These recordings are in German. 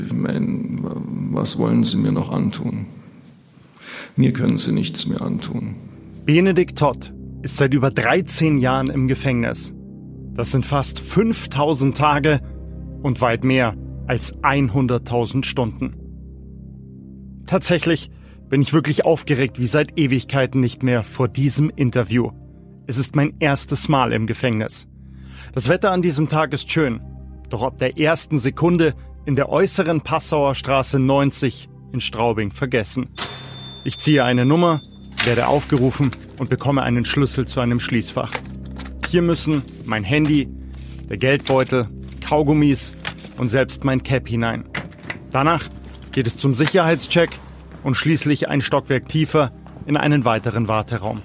Ich meine, was wollen Sie mir noch antun? Mir können Sie nichts mehr antun. Benedikt Todd ist seit über 13 Jahren im Gefängnis. Das sind fast 5000 Tage und weit mehr als 100.000 Stunden. Tatsächlich bin ich wirklich aufgeregt wie seit Ewigkeiten nicht mehr vor diesem Interview. Es ist mein erstes Mal im Gefängnis. Das Wetter an diesem Tag ist schön, doch ab der ersten Sekunde in der äußeren Passauer Straße 90 in Straubing vergessen. Ich ziehe eine Nummer, werde aufgerufen und bekomme einen Schlüssel zu einem Schließfach. Hier müssen mein Handy, der Geldbeutel, Kaugummis und selbst mein Cap hinein. Danach geht es zum Sicherheitscheck und schließlich ein Stockwerk tiefer in einen weiteren Warteraum.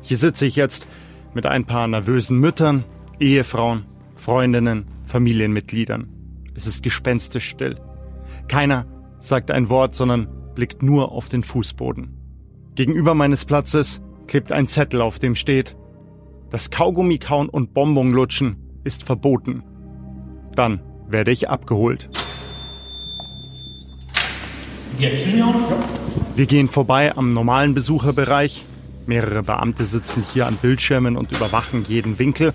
Hier sitze ich jetzt mit ein paar nervösen Müttern, Ehefrauen, Freundinnen, Familienmitgliedern. Es ist gespenstisch still. Keiner sagt ein Wort, sondern blickt nur auf den Fußboden. Gegenüber meines Platzes klebt ein Zettel, auf dem steht, das Kaugummi kauen und Bonbon lutschen ist verboten. Dann werde ich abgeholt. Wir gehen vorbei am normalen Besucherbereich. Mehrere Beamte sitzen hier an Bildschirmen und überwachen jeden Winkel.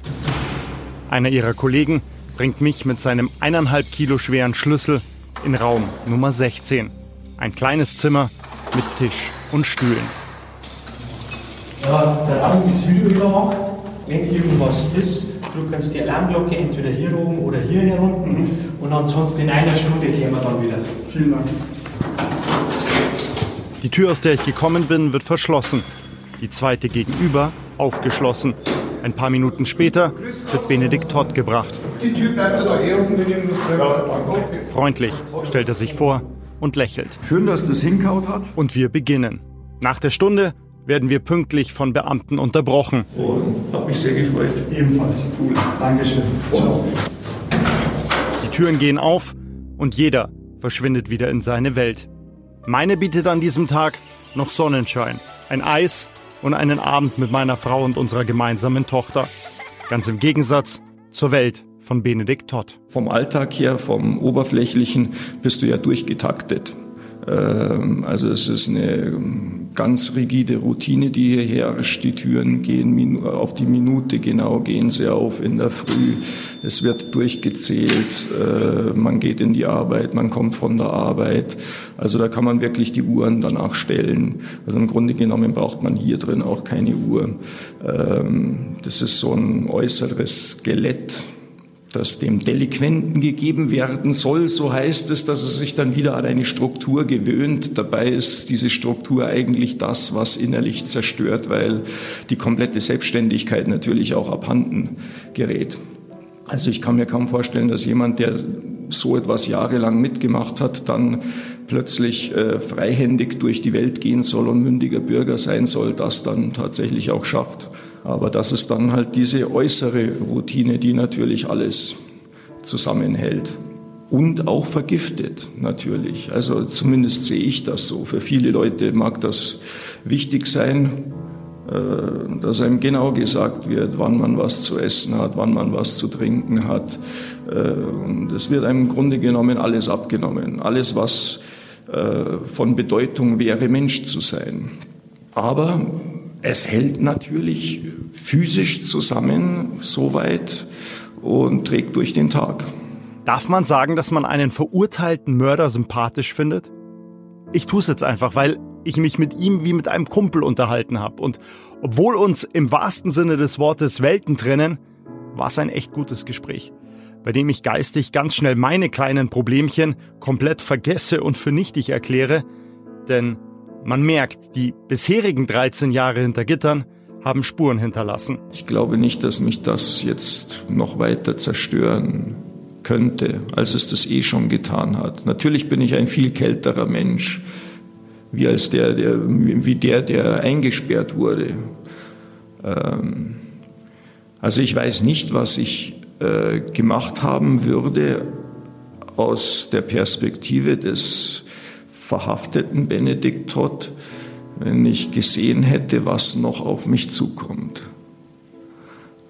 Einer ihrer Kollegen bringt mich mit seinem eineinhalb Kilo schweren Schlüssel in Raum Nummer 16. Ein kleines Zimmer mit Tisch und Stühlen. Ja, der Raum ist videoüberwacht. Wenn irgendwas ist, du kannst die Alarmglocke entweder hier oben oder hier herunten. Mhm. Und ansonsten in einer Stunde kehren wir dann wieder. Vielen Dank. Die Tür, aus der ich gekommen bin, wird verschlossen. Die zweite gegenüber aufgeschlossen. Ein paar Minuten später wird Benedikt Todd gebracht. Die Tür bleibt da eh offen, Freundlich stellt er sich vor und lächelt. Schön, dass das hinkaut hat. Und wir beginnen. Nach der Stunde werden wir pünktlich von Beamten unterbrochen. Und hat mich sehr gefreut. Ebenfalls. Cool. Dankeschön. Ciao. Die Türen gehen auf und jeder verschwindet wieder in seine Welt. Meine bietet an diesem Tag noch Sonnenschein, ein Eis und einen Abend mit meiner Frau und unserer gemeinsamen Tochter. Ganz im Gegensatz zur Welt von Benedikt Todd. Vom Alltag her, vom Oberflächlichen bist du ja durchgetaktet. Ähm, also es ist eine ganz rigide Routine, die hier herrscht. Die Türen gehen auf die Minute genau, gehen sie auf in der Früh. Es wird durchgezählt, äh, man geht in die Arbeit, man kommt von der Arbeit. Also da kann man wirklich die Uhren danach stellen. Also im Grunde genommen braucht man hier drin auch keine Uhr. Ähm, das ist so ein äußeres Skelett das dem Delinquenten gegeben werden soll. So heißt es, dass er sich dann wieder an eine Struktur gewöhnt. Dabei ist diese Struktur eigentlich das, was innerlich zerstört, weil die komplette Selbstständigkeit natürlich auch abhanden gerät. Also ich kann mir kaum vorstellen, dass jemand, der so etwas jahrelang mitgemacht hat, dann plötzlich äh, freihändig durch die Welt gehen soll und mündiger Bürger sein soll, das dann tatsächlich auch schafft. Aber das ist dann halt diese äußere Routine, die natürlich alles zusammenhält. Und auch vergiftet natürlich. Also zumindest sehe ich das so. Für viele Leute mag das wichtig sein, äh, dass einem genau gesagt wird, wann man was zu essen hat, wann man was zu trinken hat. Äh, und es wird einem im Grunde genommen alles abgenommen. Alles, was äh, von Bedeutung wäre, Mensch zu sein. Aber es hält natürlich physisch zusammen soweit und trägt durch den Tag. Darf man sagen, dass man einen verurteilten Mörder sympathisch findet? Ich tue es jetzt einfach, weil ich mich mit ihm wie mit einem Kumpel unterhalten habe. Und obwohl uns im wahrsten Sinne des Wortes Welten trennen, war es ein echt gutes Gespräch, bei dem ich geistig ganz schnell meine kleinen Problemchen komplett vergesse und für nichtig erkläre. Denn man merkt, die bisherigen 13 Jahre hinter Gittern haben Spuren hinterlassen. Ich glaube nicht, dass mich das jetzt noch weiter zerstören könnte, als es das eh schon getan hat. Natürlich bin ich ein viel kälterer Mensch, wie als der, der wie der, der eingesperrt wurde. Ähm, also ich weiß nicht, was ich äh, gemacht haben würde aus der Perspektive des verhafteten Benedikt Todd, wenn ich gesehen hätte, was noch auf mich zukommt.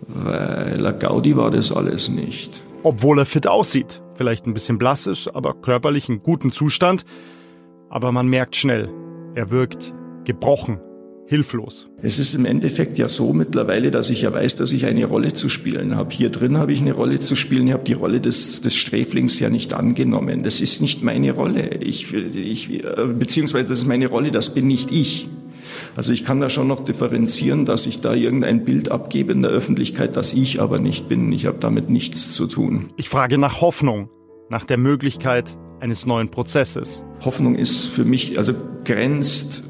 Weil la Gaudi war das alles nicht. Obwohl er fit aussieht, vielleicht ein bisschen blass ist, aber körperlich in gutem Zustand. Aber man merkt schnell, er wirkt gebrochen, hilflos. Es ist im Endeffekt ja so mittlerweile, dass ich ja weiß, dass ich eine Rolle zu spielen habe. Hier drin habe ich eine Rolle zu spielen. Ich habe die Rolle des, des Sträflings ja nicht angenommen. Das ist nicht meine Rolle. Ich, ich, beziehungsweise das ist meine Rolle, das bin nicht ich. Also ich kann da schon noch differenzieren, dass ich da irgendein Bild abgebe in der Öffentlichkeit, das ich aber nicht bin. Ich habe damit nichts zu tun. Ich frage nach Hoffnung, nach der Möglichkeit eines neuen Prozesses. Hoffnung ist für mich, also grenzt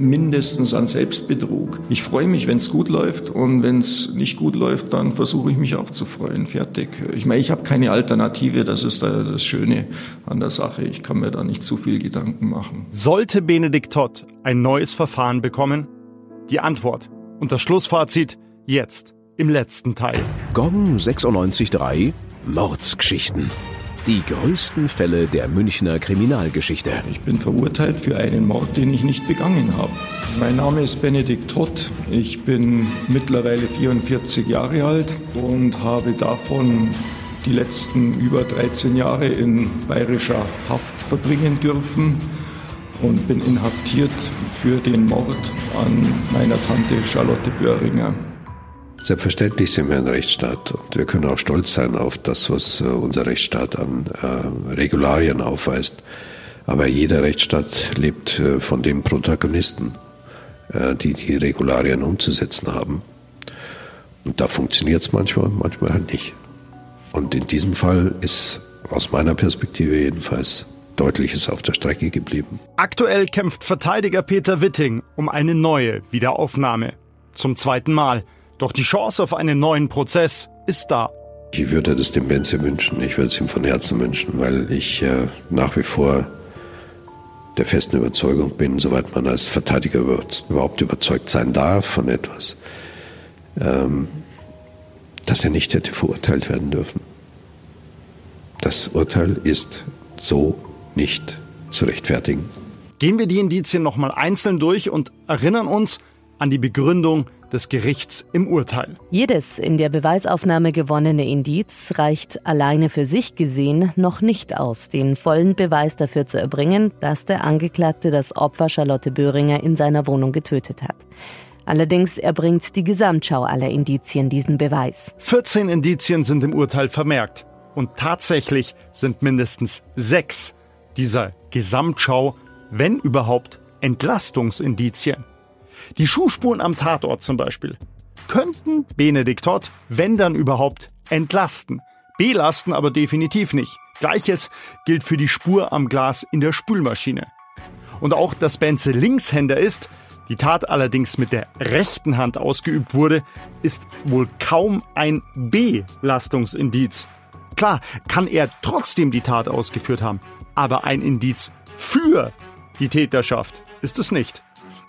mindestens an Selbstbetrug. Ich freue mich, wenn es gut läuft und wenn es nicht gut läuft, dann versuche ich mich auch zu freuen. Fertig. Ich meine, ich habe keine Alternative, das ist das Schöne an der Sache. Ich kann mir da nicht zu viel Gedanken machen. Sollte Benedikt Todd ein neues Verfahren bekommen? Die Antwort und das Schlussfazit jetzt im letzten Teil. Gong 96.3 Mordsgeschichten. Die größten Fälle der Münchner Kriminalgeschichte. Ich bin verurteilt für einen Mord, den ich nicht begangen habe. Mein Name ist Benedikt Todd. Ich bin mittlerweile 44 Jahre alt und habe davon die letzten über 13 Jahre in bayerischer Haft verbringen dürfen und bin inhaftiert für den Mord an meiner Tante Charlotte Böhringer. Selbstverständlich sind wir ein Rechtsstaat und wir können auch stolz sein auf das, was äh, unser Rechtsstaat an äh, Regularien aufweist. Aber jeder Rechtsstaat lebt äh, von den Protagonisten, die die Regularien umzusetzen haben. Und da funktioniert es manchmal, manchmal halt nicht. Und in diesem Fall ist aus meiner Perspektive jedenfalls Deutliches auf der Strecke geblieben. Aktuell kämpft Verteidiger Peter Witting um eine neue Wiederaufnahme. Zum zweiten Mal. Doch die Chance auf einen neuen Prozess ist da. Ich würde das dem Benze wünschen. Ich würde es ihm von Herzen wünschen, weil ich äh, nach wie vor der festen Überzeugung bin, soweit man als Verteidiger überhaupt überzeugt sein darf von etwas, ähm, dass er nicht hätte verurteilt werden dürfen. Das Urteil ist so nicht zu rechtfertigen. Gehen wir die Indizien nochmal einzeln durch und erinnern uns an die Begründung des Gerichts im Urteil. Jedes in der Beweisaufnahme gewonnene Indiz reicht alleine für sich gesehen noch nicht aus, den vollen Beweis dafür zu erbringen, dass der Angeklagte das Opfer Charlotte Böhringer in seiner Wohnung getötet hat. Allerdings erbringt die Gesamtschau aller Indizien diesen Beweis. 14 Indizien sind im Urteil vermerkt. Und tatsächlich sind mindestens sechs dieser Gesamtschau, wenn überhaupt, Entlastungsindizien. Die Schuhspuren am Tatort zum Beispiel könnten Benedikt Todd, wenn dann überhaupt, entlasten. Belasten aber definitiv nicht. Gleiches gilt für die Spur am Glas in der Spülmaschine. Und auch, dass Benze Linkshänder ist, die Tat allerdings mit der rechten Hand ausgeübt wurde, ist wohl kaum ein Belastungsindiz. Klar, kann er trotzdem die Tat ausgeführt haben, aber ein Indiz für die Täterschaft ist es nicht.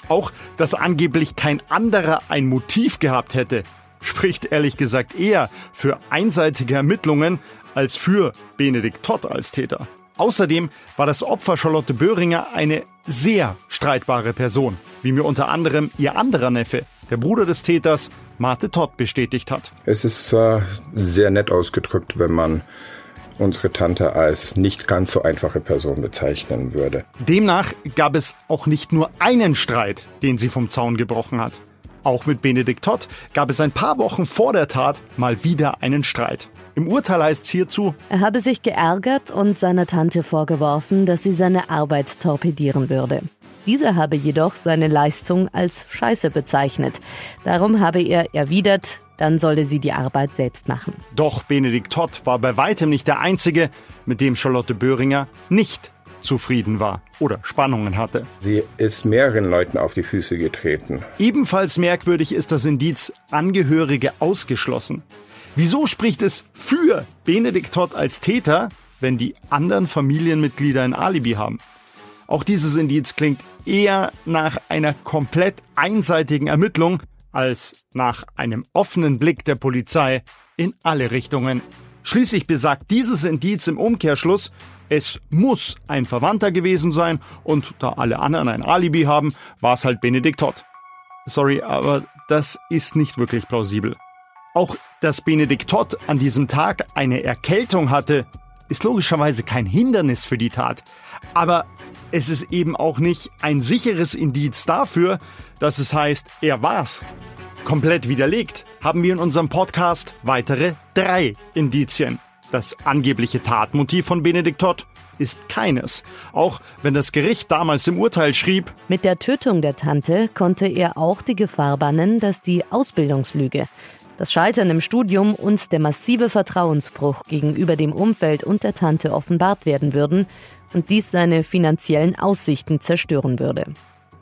Auch, dass angeblich kein anderer ein Motiv gehabt hätte, spricht ehrlich gesagt eher für einseitige Ermittlungen als für Benedikt Todd als Täter. Außerdem war das Opfer Charlotte Böhringer eine sehr streitbare Person, wie mir unter anderem ihr anderer Neffe, der Bruder des Täters, Marte Todd, bestätigt hat. Es ist äh, sehr nett ausgedrückt, wenn man unsere Tante als nicht ganz so einfache Person bezeichnen würde. Demnach gab es auch nicht nur einen Streit, den sie vom Zaun gebrochen hat. Auch mit Benedikt Todd gab es ein paar Wochen vor der Tat mal wieder einen Streit. Im Urteil heißt es hierzu, er habe sich geärgert und seiner Tante vorgeworfen, dass sie seine Arbeit torpedieren würde. Diese habe jedoch seine Leistung als Scheiße bezeichnet. Darum habe er erwidert, dann solle sie die Arbeit selbst machen. Doch Benedikt Todd war bei weitem nicht der Einzige, mit dem Charlotte Böhringer nicht zufrieden war oder Spannungen hatte. Sie ist mehreren Leuten auf die Füße getreten. Ebenfalls merkwürdig ist das Indiz Angehörige ausgeschlossen. Wieso spricht es für Benedikt Todd als Täter, wenn die anderen Familienmitglieder ein Alibi haben? Auch dieses Indiz klingt eher nach einer komplett einseitigen Ermittlung als nach einem offenen Blick der Polizei in alle Richtungen. Schließlich besagt dieses Indiz im Umkehrschluss, es muss ein Verwandter gewesen sein und da alle anderen ein Alibi haben, war es halt Benedikt Todd. Sorry, aber das ist nicht wirklich plausibel. Auch, dass Benedikt Todd an diesem Tag eine Erkältung hatte, ist logischerweise kein Hindernis für die Tat. Aber es ist eben auch nicht ein sicheres Indiz dafür, dass es heißt, er war's. Komplett widerlegt haben wir in unserem Podcast weitere drei Indizien. Das angebliche Tatmotiv von Benedikt Todd ist keines, auch wenn das Gericht damals im Urteil schrieb, mit der Tötung der Tante konnte er auch die Gefahr bannen, dass die Ausbildungslüge, das Scheitern im Studium und der massive Vertrauensbruch gegenüber dem Umfeld und der Tante offenbart werden würden und dies seine finanziellen Aussichten zerstören würde.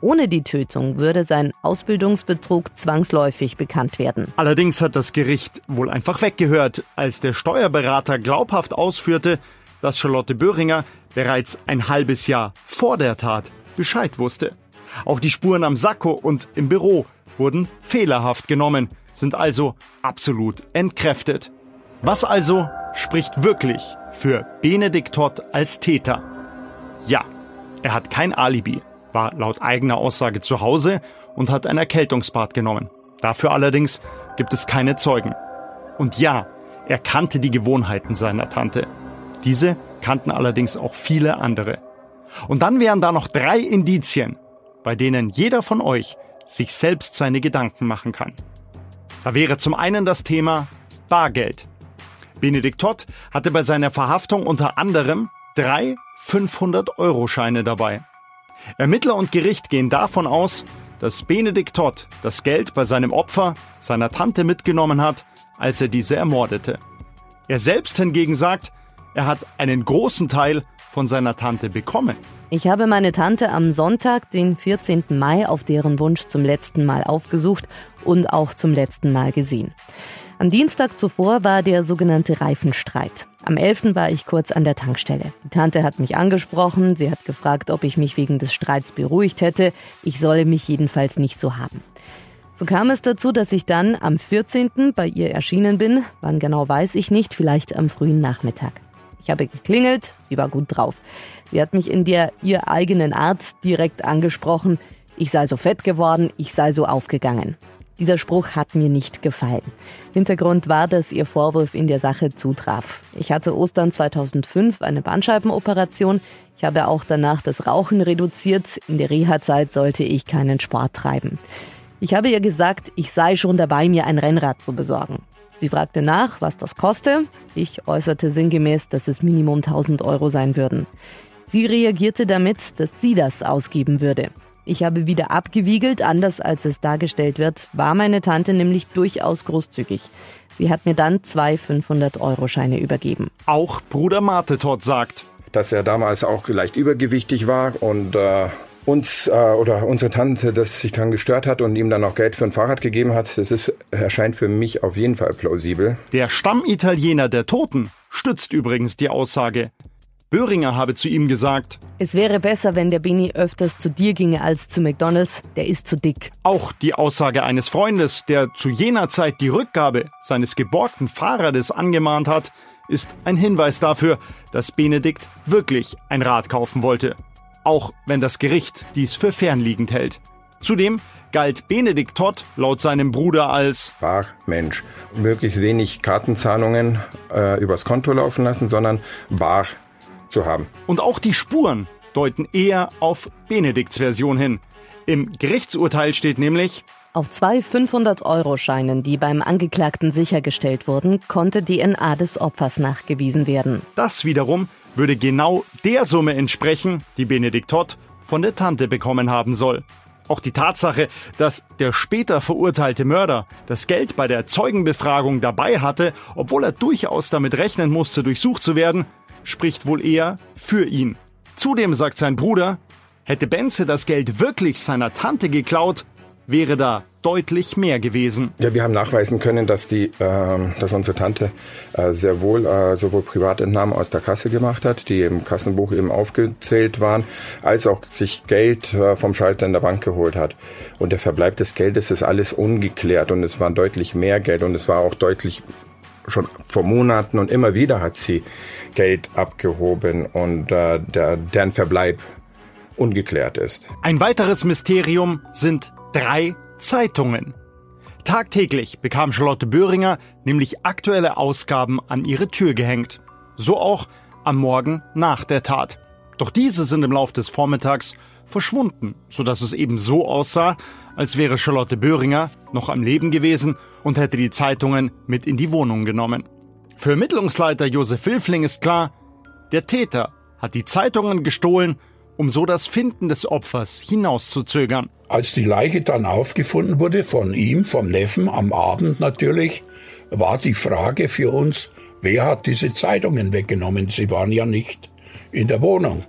Ohne die Tötung würde sein Ausbildungsbetrug zwangsläufig bekannt werden. Allerdings hat das Gericht wohl einfach weggehört, als der Steuerberater glaubhaft ausführte, dass Charlotte Böhringer bereits ein halbes Jahr vor der Tat Bescheid wusste. Auch die Spuren am Sakko und im Büro wurden fehlerhaft genommen, sind also absolut entkräftet. Was also spricht wirklich für Benedikt Todd als Täter? Ja, er hat kein Alibi war laut eigener Aussage zu Hause und hat ein Erkältungsbad genommen. Dafür allerdings gibt es keine Zeugen. Und ja, er kannte die Gewohnheiten seiner Tante. Diese kannten allerdings auch viele andere. Und dann wären da noch drei Indizien, bei denen jeder von euch sich selbst seine Gedanken machen kann. Da wäre zum einen das Thema Bargeld. Benedikt Todd hatte bei seiner Verhaftung unter anderem drei 500-Euro-Scheine dabei. Ermittler und Gericht gehen davon aus, dass Benedikt Todd das Geld bei seinem Opfer, seiner Tante, mitgenommen hat, als er diese ermordete. Er selbst hingegen sagt, er hat einen großen Teil von seiner Tante bekommen. Ich habe meine Tante am Sonntag, den 14. Mai, auf deren Wunsch zum letzten Mal aufgesucht und auch zum letzten Mal gesehen. Am Dienstag zuvor war der sogenannte Reifenstreit. Am 11. war ich kurz an der Tankstelle. Die Tante hat mich angesprochen, sie hat gefragt, ob ich mich wegen des Streits beruhigt hätte. Ich solle mich jedenfalls nicht so haben. So kam es dazu, dass ich dann am 14. bei ihr erschienen bin. Wann genau weiß ich nicht, vielleicht am frühen Nachmittag. Ich habe geklingelt, sie war gut drauf. Sie hat mich in der ihr eigenen Art direkt angesprochen. Ich sei so fett geworden, ich sei so aufgegangen. Dieser Spruch hat mir nicht gefallen. Hintergrund war, dass ihr Vorwurf in der Sache zutraf. Ich hatte Ostern 2005 eine Bandscheibenoperation. Ich habe auch danach das Rauchen reduziert. In der Reha-Zeit sollte ich keinen Sport treiben. Ich habe ihr gesagt, ich sei schon dabei, mir ein Rennrad zu besorgen. Sie fragte nach, was das koste. Ich äußerte sinngemäß, dass es Minimum 1000 Euro sein würden. Sie reagierte damit, dass sie das ausgeben würde. Ich habe wieder abgewiegelt, anders als es dargestellt wird, war meine Tante nämlich durchaus großzügig. Sie hat mir dann zwei 500-Euro-Scheine übergeben. Auch Bruder Marte Todd sagt, dass er damals auch leicht übergewichtig war und äh, uns äh, oder unsere Tante das sich dann gestört hat und ihm dann auch Geld für ein Fahrrad gegeben hat. Das ist, erscheint für mich auf jeden Fall plausibel. Der Stammitaliener der Toten stützt übrigens die Aussage. Böhringer habe zu ihm gesagt, es wäre besser, wenn der Beni öfters zu dir ginge als zu McDonalds, der ist zu dick. Auch die Aussage eines Freundes, der zu jener Zeit die Rückgabe seines geborgten Fahrrades angemahnt hat, ist ein Hinweis dafür, dass Benedikt wirklich ein Rad kaufen wollte. Auch wenn das Gericht dies für fernliegend hält. Zudem galt Benedikt Todd laut seinem Bruder als Ach Mensch, möglichst wenig Kartenzahlungen äh, übers Konto laufen lassen, sondern bar zu haben. Und auch die Spuren deuten eher auf Benedikts Version hin. Im Gerichtsurteil steht nämlich, auf zwei 500-Euro-Scheinen, die beim Angeklagten sichergestellt wurden, konnte DNA des Opfers nachgewiesen werden. Das wiederum würde genau der Summe entsprechen, die Benedikt Todd von der Tante bekommen haben soll. Auch die Tatsache, dass der später verurteilte Mörder das Geld bei der Zeugenbefragung dabei hatte, obwohl er durchaus damit rechnen musste, durchsucht zu werden, spricht wohl eher für ihn. Zudem sagt sein Bruder, hätte Benze das Geld wirklich seiner Tante geklaut, wäre da deutlich mehr gewesen. Ja, wir haben nachweisen können, dass die, äh, dass unsere Tante äh, sehr wohl äh, sowohl Privatentnahmen aus der Kasse gemacht hat, die im Kassenbuch eben aufgezählt waren, als auch sich Geld äh, vom Schalter in der Bank geholt hat. Und der Verbleib des Geldes ist alles ungeklärt und es war deutlich mehr Geld und es war auch deutlich schon vor Monaten und immer wieder hat sie Geld abgehoben und äh, der, deren Verbleib ungeklärt ist. Ein weiteres Mysterium sind drei Zeitungen. Tagtäglich bekam Charlotte Böhringer nämlich aktuelle Ausgaben an ihre Tür gehängt. So auch am Morgen nach der Tat. Doch diese sind im Lauf des Vormittags verschwunden, sodass es eben so aussah, als wäre Charlotte Böhringer noch am Leben gewesen und hätte die Zeitungen mit in die Wohnung genommen. Für Ermittlungsleiter Josef Wilfling ist klar, der Täter hat die Zeitungen gestohlen, um so das Finden des Opfers hinauszuzögern. Als die Leiche dann aufgefunden wurde, von ihm, vom Neffen, am Abend natürlich, war die Frage für uns, wer hat diese Zeitungen weggenommen? Sie waren ja nicht in der Wohnung.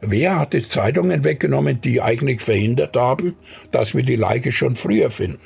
Wer hat die Zeitungen weggenommen, die eigentlich verhindert haben, dass wir die Leiche schon früher finden?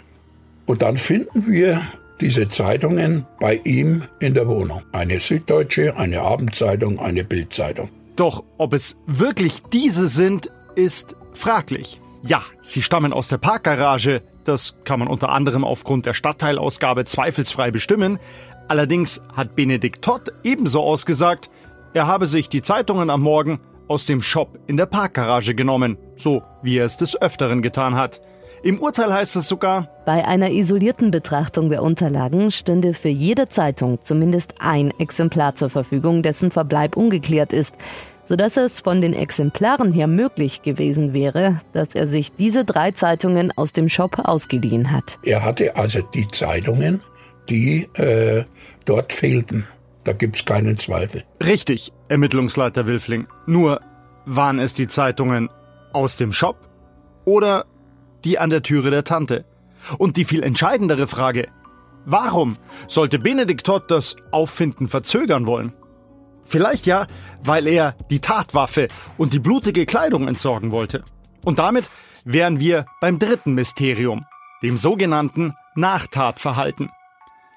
Und dann finden wir diese Zeitungen bei ihm in der Wohnung. Eine Süddeutsche, eine Abendzeitung, eine Bildzeitung. Doch ob es wirklich diese sind, ist fraglich. Ja, sie stammen aus der Parkgarage, das kann man unter anderem aufgrund der Stadtteilausgabe zweifelsfrei bestimmen. Allerdings hat Benedikt Todd ebenso ausgesagt, er habe sich die Zeitungen am Morgen aus dem Shop in der Parkgarage genommen, so wie er es des Öfteren getan hat. Im Urteil heißt es sogar, bei einer isolierten Betrachtung der Unterlagen stünde für jede Zeitung zumindest ein Exemplar zur Verfügung, dessen Verbleib ungeklärt ist, sodass es von den Exemplaren her möglich gewesen wäre, dass er sich diese drei Zeitungen aus dem Shop ausgeliehen hat. Er hatte also die Zeitungen, die äh, dort fehlten. Da gibt's keinen Zweifel. Richtig, Ermittlungsleiter Wilfling. Nur waren es die Zeitungen aus dem Shop oder die an der Türe der Tante? Und die viel entscheidendere Frage, warum sollte Benedikt Todd das Auffinden verzögern wollen? Vielleicht ja, weil er die Tatwaffe und die blutige Kleidung entsorgen wollte. Und damit wären wir beim dritten Mysterium, dem sogenannten Nachtatverhalten.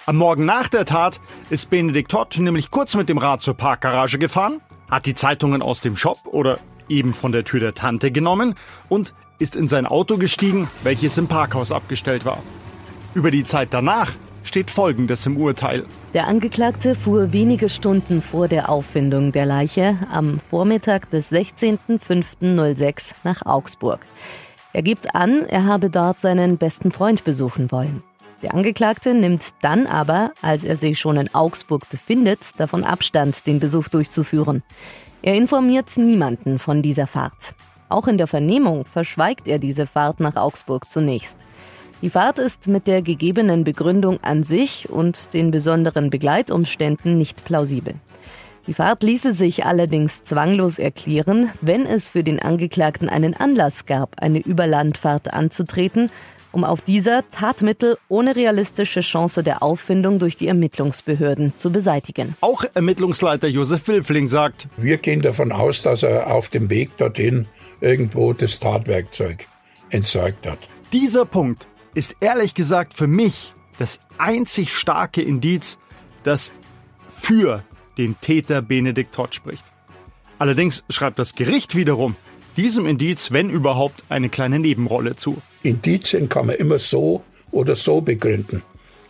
Am Morgen nach der Tat ist Benedikt Todd nämlich kurz mit dem Rad zur Parkgarage gefahren, hat die Zeitungen aus dem Shop oder eben von der Tür der Tante genommen und ist in sein Auto gestiegen, welches im Parkhaus abgestellt war. Über die Zeit danach steht Folgendes im Urteil. Der Angeklagte fuhr wenige Stunden vor der Auffindung der Leiche am Vormittag des 16.05.06 nach Augsburg. Er gibt an, er habe dort seinen besten Freund besuchen wollen. Der Angeklagte nimmt dann aber, als er sich schon in Augsburg befindet, davon Abstand, den Besuch durchzuführen. Er informiert niemanden von dieser Fahrt. Auch in der Vernehmung verschweigt er diese Fahrt nach Augsburg zunächst. Die Fahrt ist mit der gegebenen Begründung an sich und den besonderen Begleitumständen nicht plausibel. Die Fahrt ließe sich allerdings zwanglos erklären, wenn es für den Angeklagten einen Anlass gab, eine Überlandfahrt anzutreten um auf dieser Tatmittel ohne realistische Chance der Auffindung durch die Ermittlungsbehörden zu beseitigen. Auch Ermittlungsleiter Josef Wilfling sagt, wir gehen davon aus, dass er auf dem Weg dorthin irgendwo das Tatwerkzeug entsorgt hat. Dieser Punkt ist ehrlich gesagt für mich das einzig starke Indiz, das für den Täter Benedikt Todd spricht. Allerdings schreibt das Gericht wiederum diesem Indiz, wenn überhaupt, eine kleine Nebenrolle zu. Indizien kann man immer so oder so begründen.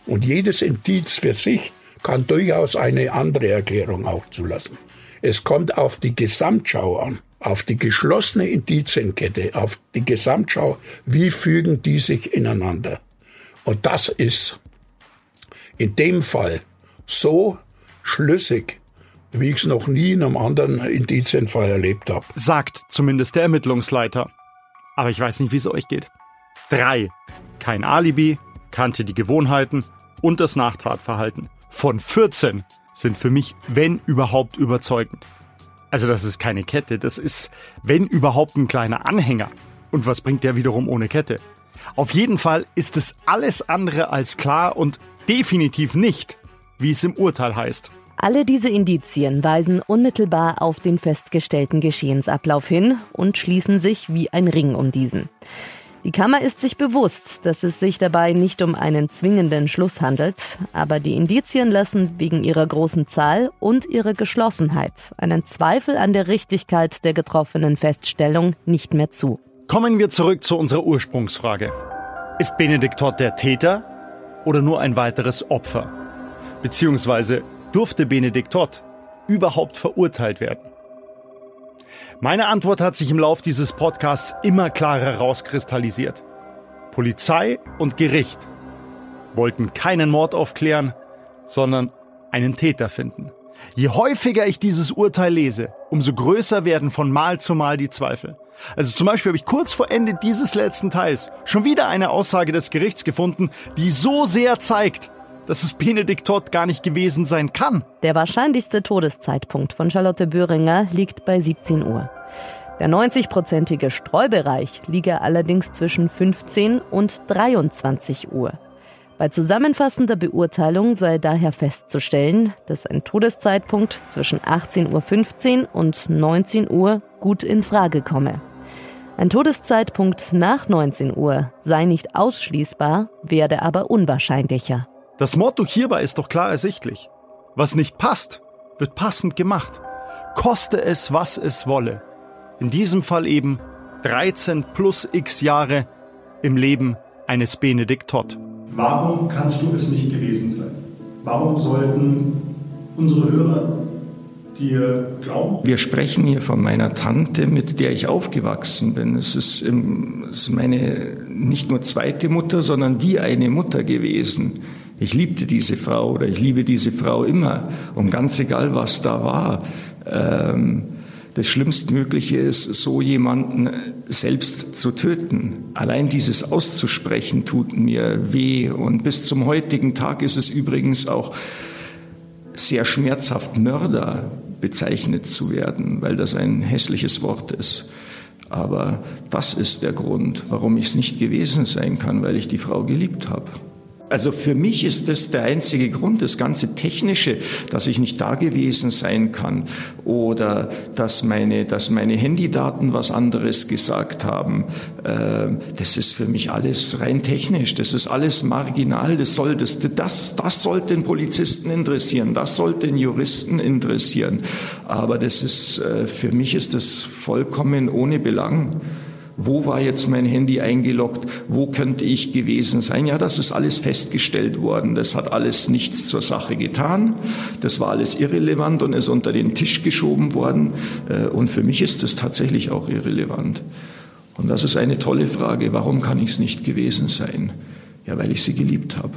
Und jedes Indiz für sich kann durchaus eine andere Erklärung auch zulassen. Es kommt auf die Gesamtschau an, auf die geschlossene Indizienkette, auf die Gesamtschau, wie fügen die sich ineinander. Und das ist in dem Fall so schlüssig, wie ich es noch nie in einem anderen Indizienfall erlebt habe. Sagt zumindest der Ermittlungsleiter. Aber ich weiß nicht, wie es euch geht. Drei. Kein Alibi, kannte die Gewohnheiten und das Nachtatverhalten. Von 14 sind für mich, wenn überhaupt, überzeugend. Also das ist keine Kette, das ist, wenn überhaupt, ein kleiner Anhänger. Und was bringt der wiederum ohne Kette? Auf jeden Fall ist es alles andere als klar und definitiv nicht, wie es im Urteil heißt. Alle diese Indizien weisen unmittelbar auf den festgestellten Geschehensablauf hin und schließen sich wie ein Ring um diesen. Die Kammer ist sich bewusst, dass es sich dabei nicht um einen zwingenden Schluss handelt, aber die Indizien lassen wegen ihrer großen Zahl und ihrer Geschlossenheit einen Zweifel an der Richtigkeit der getroffenen Feststellung nicht mehr zu. Kommen wir zurück zu unserer Ursprungsfrage. Ist Benedikt Todd der Täter oder nur ein weiteres Opfer? Beziehungsweise durfte Benedikt Todd überhaupt verurteilt werden? Meine Antwort hat sich im Lauf dieses Podcasts immer klarer herauskristallisiert. Polizei und Gericht wollten keinen Mord aufklären, sondern einen Täter finden. Je häufiger ich dieses Urteil lese, umso größer werden von Mal zu Mal die Zweifel. Also zum Beispiel habe ich kurz vor Ende dieses letzten Teils schon wieder eine Aussage des Gerichts gefunden, die so sehr zeigt, dass es Benedikt Todd gar nicht gewesen sein kann. Der wahrscheinlichste Todeszeitpunkt von Charlotte Böhringer liegt bei 17 Uhr. Der 90-prozentige Streubereich liege allerdings zwischen 15 und 23 Uhr. Bei zusammenfassender Beurteilung sei daher festzustellen, dass ein Todeszeitpunkt zwischen 18.15 Uhr und 19 Uhr gut in Frage komme. Ein Todeszeitpunkt nach 19 Uhr sei nicht ausschließbar, werde aber unwahrscheinlicher. Das Motto hierbei ist doch klar ersichtlich. Was nicht passt, wird passend gemacht. Koste es, was es wolle. In diesem Fall eben 13 plus x Jahre im Leben eines Benedikt Todd. Warum kannst du es nicht gewesen sein? Warum sollten unsere Hörer dir glauben? Wir sprechen hier von meiner Tante, mit der ich aufgewachsen bin. Es ist, es ist meine nicht nur zweite Mutter, sondern wie eine Mutter gewesen. Ich liebte diese Frau oder ich liebe diese Frau immer und ganz egal, was da war. Ähm, das Schlimmstmögliche ist, so jemanden selbst zu töten. Allein dieses auszusprechen tut mir weh. Und bis zum heutigen Tag ist es übrigens auch sehr schmerzhaft, Mörder bezeichnet zu werden, weil das ein hässliches Wort ist. Aber das ist der Grund, warum ich es nicht gewesen sein kann, weil ich die Frau geliebt habe. Also für mich ist das der einzige Grund, das ganze Technische, dass ich nicht da gewesen sein kann oder dass meine, dass meine Handydaten was anderes gesagt haben. Äh, das ist für mich alles rein technisch. Das ist alles marginal. Das soll, das, das, das sollte den Polizisten interessieren. Das sollte den Juristen interessieren. Aber das ist, äh, für mich ist das vollkommen ohne Belang. Wo war jetzt mein Handy eingeloggt? Wo könnte ich gewesen sein? Ja, das ist alles festgestellt worden. Das hat alles nichts zur Sache getan. Das war alles irrelevant und ist unter den Tisch geschoben worden. Äh, und für mich ist das tatsächlich auch irrelevant. Und das ist eine tolle Frage. Warum kann ich es nicht gewesen sein? Ja, weil ich sie geliebt habe.